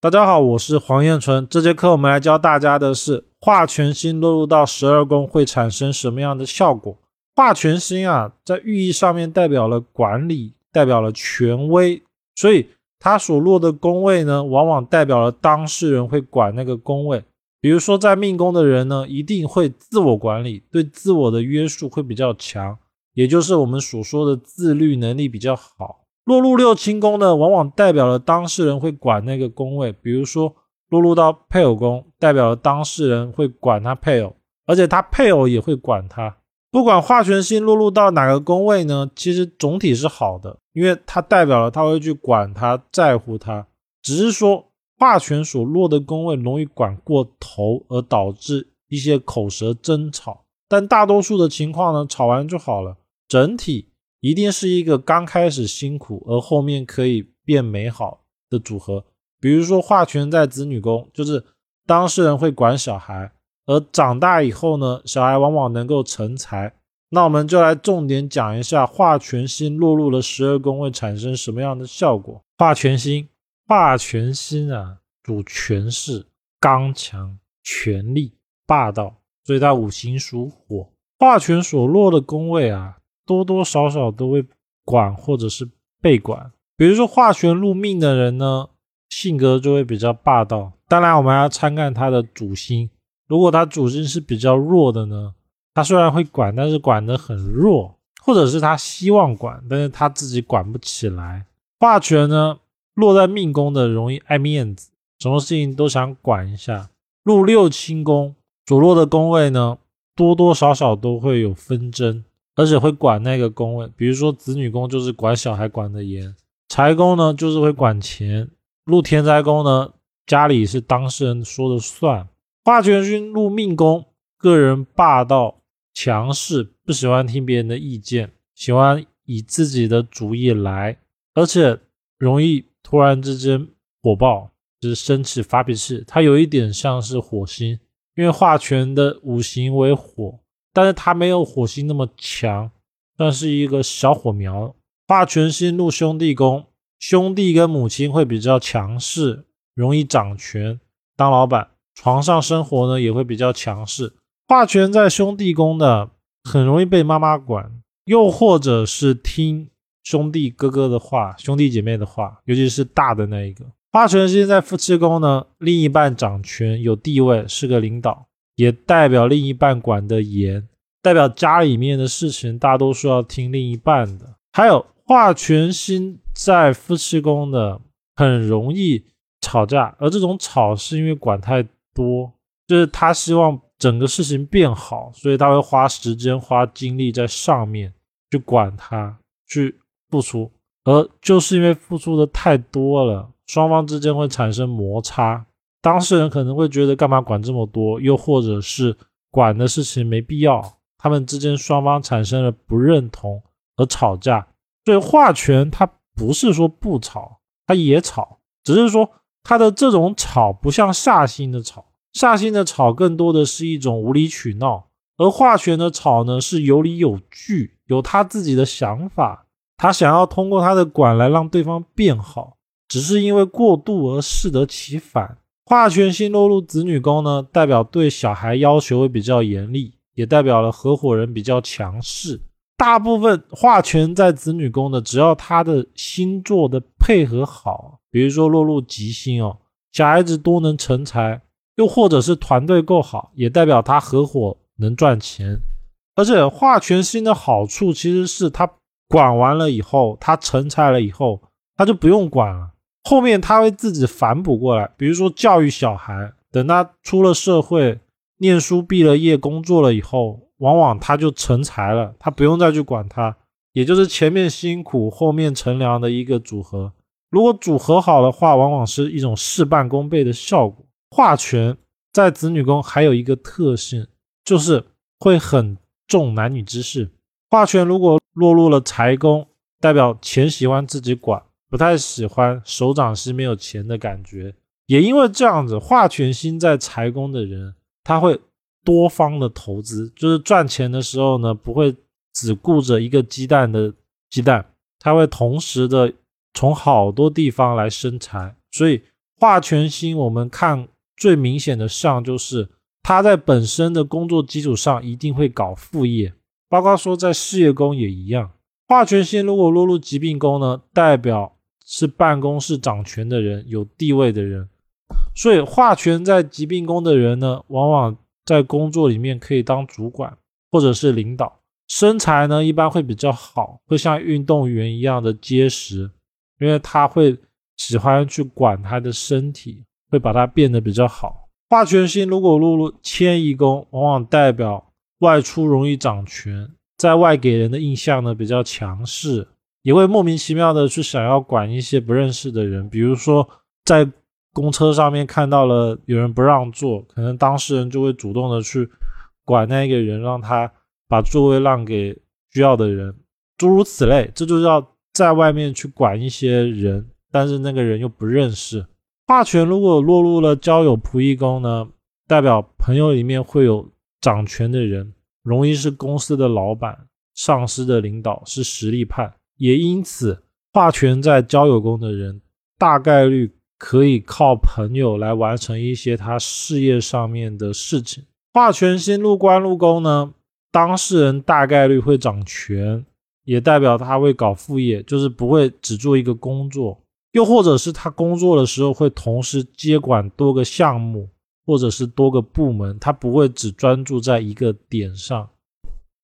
大家好，我是黄彦纯。这节课我们来教大家的是化权星落入到十二宫会产生什么样的效果。化权星啊，在寓意上面代表了管理，代表了权威，所以它所落的宫位呢，往往代表了当事人会管那个宫位。比如说，在命宫的人呢，一定会自我管理，对自我的约束会比较强，也就是我们所说的自律能力比较好。落入六亲宫呢，往往代表了当事人会管那个宫位，比如说落入到配偶宫，代表了当事人会管他配偶，而且他配偶也会管他。不管化权星落入到哪个宫位呢，其实总体是好的，因为它代表了他会去管他，在乎他。只是说化权所落的宫位容易管过头，而导致一些口舌争吵。但大多数的情况呢，吵完就好了，整体。一定是一个刚开始辛苦，而后面可以变美好的组合。比如说，化权在子女宫，就是当事人会管小孩，而长大以后呢，小孩往往能够成才。那我们就来重点讲一下化权星落入了十二宫会产生什么样的效果。化权星，化权星啊，主权势、刚强、权力、霸道，所以它五行属火。化权所落的宫位啊。多多少少都会管或者是被管，比如说化权入命的人呢，性格就会比较霸道。当然，我们要参看他的主星，如果他主星是比较弱的呢，他虽然会管，但是管得很弱，或者是他希望管，但是他自己管不起来。化权呢，落在命宫的容易爱面子，什么事情都想管一下。入六亲宫所落的宫位呢，多多少少都会有纷争。而且会管那个宫位，比如说子女宫就是管小孩管的严，财宫呢就是会管钱，入天灾宫呢家里是当事人说了算。化权星入命宫，个人霸道强势，不喜欢听别人的意见，喜欢以自己的主意来，而且容易突然之间火爆，就是生气发脾气。它有一点像是火星，因为化权的五行为火。但是他没有火星那么强，算是一个小火苗。化权星入兄弟宫，兄弟跟母亲会比较强势，容易掌权当老板。床上生活呢也会比较强势。化权在兄弟宫的，很容易被妈妈管，又或者是听兄弟哥哥的话、兄弟姐妹的话，尤其是大的那一个。化权星在夫妻宫呢，另一半掌权有地位，是个领导。也代表另一半管得严，代表家里面的事情大多数要听另一半的。还有化权星在夫妻宫的，很容易吵架，而这种吵是因为管太多，就是他希望整个事情变好，所以他会花时间、花精力在上面去管他，去付出。而就是因为付出的太多了，双方之间会产生摩擦。当事人可能会觉得干嘛管这么多，又或者是管的事情没必要，他们之间双方产生了不认同而吵架。所以化权他不是说不吵，他也吵，只是说他的这种吵不像煞星的吵，煞星的吵更多的是一种无理取闹，而化权的吵呢是有理有据，有他自己的想法，他想要通过他的管来让对方变好，只是因为过度而适得其反。化权星落入子女宫呢，代表对小孩要求会比较严厉，也代表了合伙人比较强势。大部分化权在子女宫的，只要他的星座的配合好，比如说落入吉星哦，小孩子多能成才，又或者是团队够好，也代表他合伙能赚钱。而且化权星的好处其实是他管完了以后，他成才了以后，他就不用管了。后面他会自己反哺过来，比如说教育小孩，等他出了社会，念书毕了业，工作了以后，往往他就成才了，他不用再去管他，也就是前面辛苦，后面乘凉的一个组合。如果组合好的话，往往是一种事半功倍的效果。化权在子女宫还有一个特性，就是会很重男女之事。化权如果落入了财宫，代表钱喜欢自己管。不太喜欢手掌心没有钱的感觉，也因为这样子，化权星在财宫的人，他会多方的投资，就是赚钱的时候呢，不会只顾着一个鸡蛋的鸡蛋，他会同时的从好多地方来生财，所以化权星我们看最明显的象就是他在本身的工作基础上一定会搞副业，包括说在事业宫也一样。化权星如果落入疾病宫呢，代表是办公室掌权的人，有地位的人。所以化权在疾病宫的人呢，往往在工作里面可以当主管或者是领导。身材呢一般会比较好，会像运动员一样的结实，因为他会喜欢去管他的身体，会把它变得比较好。化权星如果落入迁移宫，往往代表外出容易掌权，在外给人的印象呢比较强势，也会莫名其妙的去想要管一些不认识的人，比如说在公车上面看到了有人不让座，可能当事人就会主动的去管那个人，让他。把座位让给需要的人，诸如此类，这就要在外面去管一些人，但是那个人又不认识。霸权如果落入了交友仆役宫呢，代表朋友里面会有掌权的人，容易是公司的老板、上司的领导，是实力派。也因此，霸权在交友宫的人，大概率可以靠朋友来完成一些他事业上面的事情。霸权星入官禄宫呢？当事人大概率会掌权，也代表他会搞副业，就是不会只做一个工作，又或者是他工作的时候会同时接管多个项目，或者是多个部门，他不会只专注在一个点上。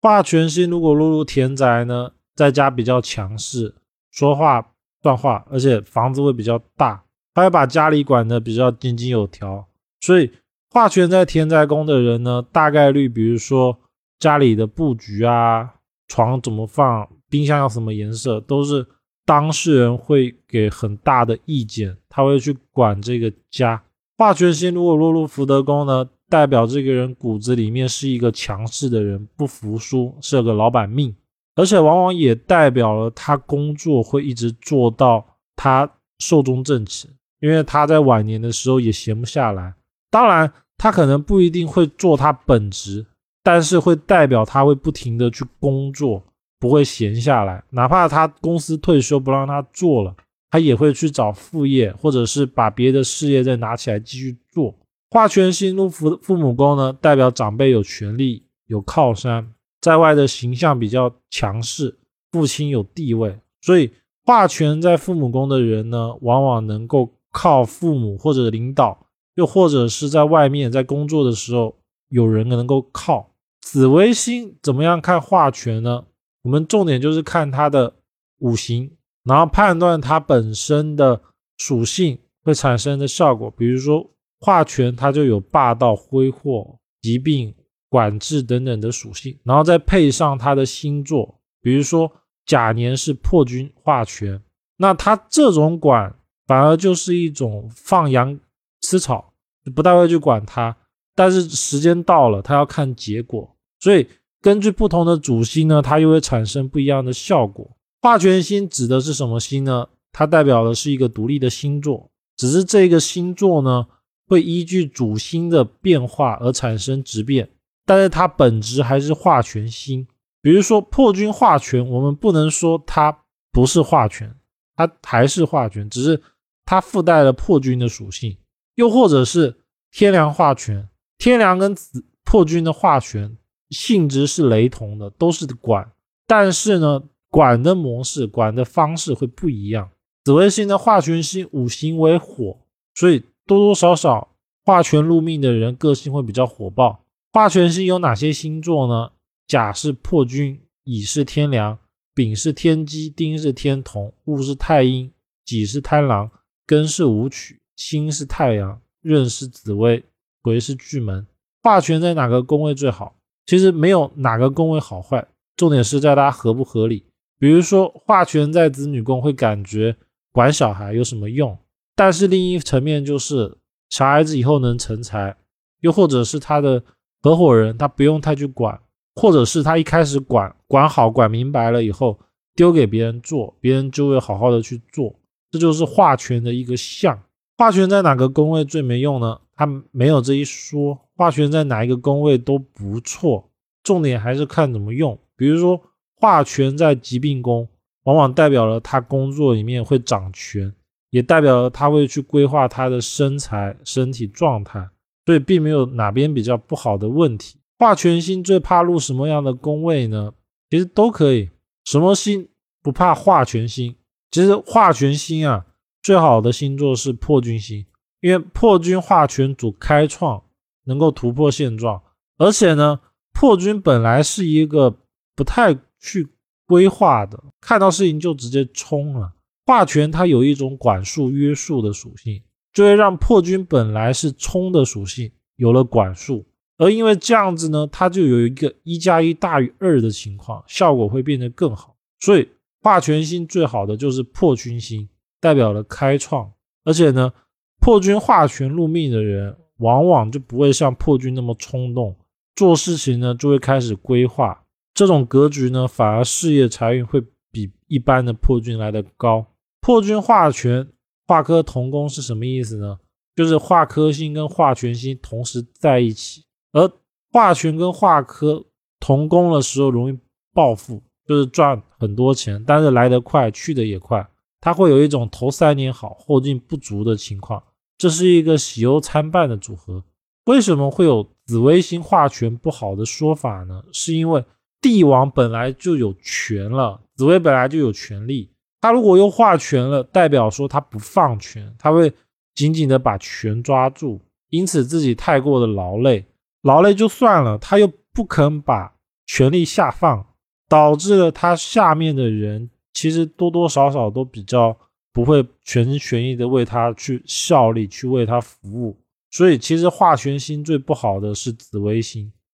化权星如果落入田宅呢，在家比较强势，说话断话，而且房子会比较大，他会把家里管得比较井井有条。所以化权在田宅宫的人呢，大概率，比如说。家里的布局啊，床怎么放，冰箱要什么颜色，都是当事人会给很大的意见，他会去管这个家。化权星如果落入福德宫呢，代表这个人骨子里面是一个强势的人，不服输，是个老板命，而且往往也代表了他工作会一直做到他寿终正寝，因为他在晚年的时候也闲不下来。当然，他可能不一定会做他本职。但是会代表他会不停的去工作，不会闲下来。哪怕他公司退休不让他做了，他也会去找副业，或者是把别的事业再拿起来继续做。化权星入父父母宫呢，代表长辈有权利、有靠山，在外的形象比较强势，父亲有地位。所以化权在父母宫的人呢，往往能够靠父母或者领导，又或者是在外面在工作的时候有人能够靠。紫微星怎么样看化权呢？我们重点就是看它的五行，然后判断它本身的属性会产生的效果。比如说化权，它就有霸道、挥霍、疾病、管制等等的属性，然后再配上它的星座，比如说甲年是破军化权，那它这种管反而就是一种放羊吃草，不太会去管它。但是时间到了，它要看结果，所以根据不同的主星呢，它又会产生不一样的效果。化权星指的是什么星呢？它代表的是一个独立的星座，只是这个星座呢会依据主星的变化而产生质变，但是它本质还是化权星。比如说破军化权，我们不能说它不是化权，它还是化权，只是它附带了破军的属性。又或者是天梁化权。天梁跟紫破军的化权性质是雷同的，都是管，但是呢，管的模式、管的方式会不一样。紫微星的化权星五行为火，所以多多少少化权入命的人个性会比较火爆。化权星有哪些星座呢？甲是破军，乙是天梁，丙是天机，丁是天同，戊是太阴，己是贪狼，庚是武曲，辛是太阳，壬是紫薇。癸是巨门，化权在哪个宫位最好？其实没有哪个宫位好坏，重点是在它合不合理。比如说化权在子女宫，会感觉管小孩有什么用？但是另一层面就是小孩子以后能成才，又或者是他的合伙人，他不用太去管，或者是他一开始管管好管明白了以后，丢给别人做，别人就会好好的去做。这就是化权的一个象。化权在哪个宫位最没用呢？它没有这一说，化权在哪一个宫位都不错，重点还是看怎么用。比如说化权在疾病宫，往往代表了他工作里面会掌权，也代表了他会去规划他的身材、身体状态，所以并没有哪边比较不好的问题。化权星最怕入什么样的宫位呢？其实都可以，什么星不怕化权星？其实化权星啊，最好的星座是破军星，因为破军化权主开创，能够突破现状，而且呢，破军本来是一个不太去规划的，看到事情就直接冲了。化权它有一种管束、约束的属性，就会让破军本来是冲的属性有了管束，而因为这样子呢，它就有一个一加一大于二的情况，效果会变得更好，所以。化权星最好的就是破军星，代表了开创，而且呢，破军化权入命的人，往往就不会像破军那么冲动，做事情呢就会开始规划，这种格局呢，反而事业财运会比一般的破军来的高。破军化权化科同宫是什么意思呢？就是化科星跟化权星同时在一起，而化权跟化科同宫的时候容易暴富。就是赚很多钱，但是来得快，去的也快。它会有一种头三年好，后劲不足的情况。这是一个喜忧参半的组合。为什么会有紫微星化权不好的说法呢？是因为帝王本来就有权了，紫微本来就有权利。他如果又画权了，代表说他不放权，他会紧紧的把权抓住，因此自己太过的劳累，劳累就算了，他又不肯把权力下放。导致了他下面的人其实多多少少都比较不会全心全意的为他去效力，去为他服务。所以其实画权星最不好的是紫微星，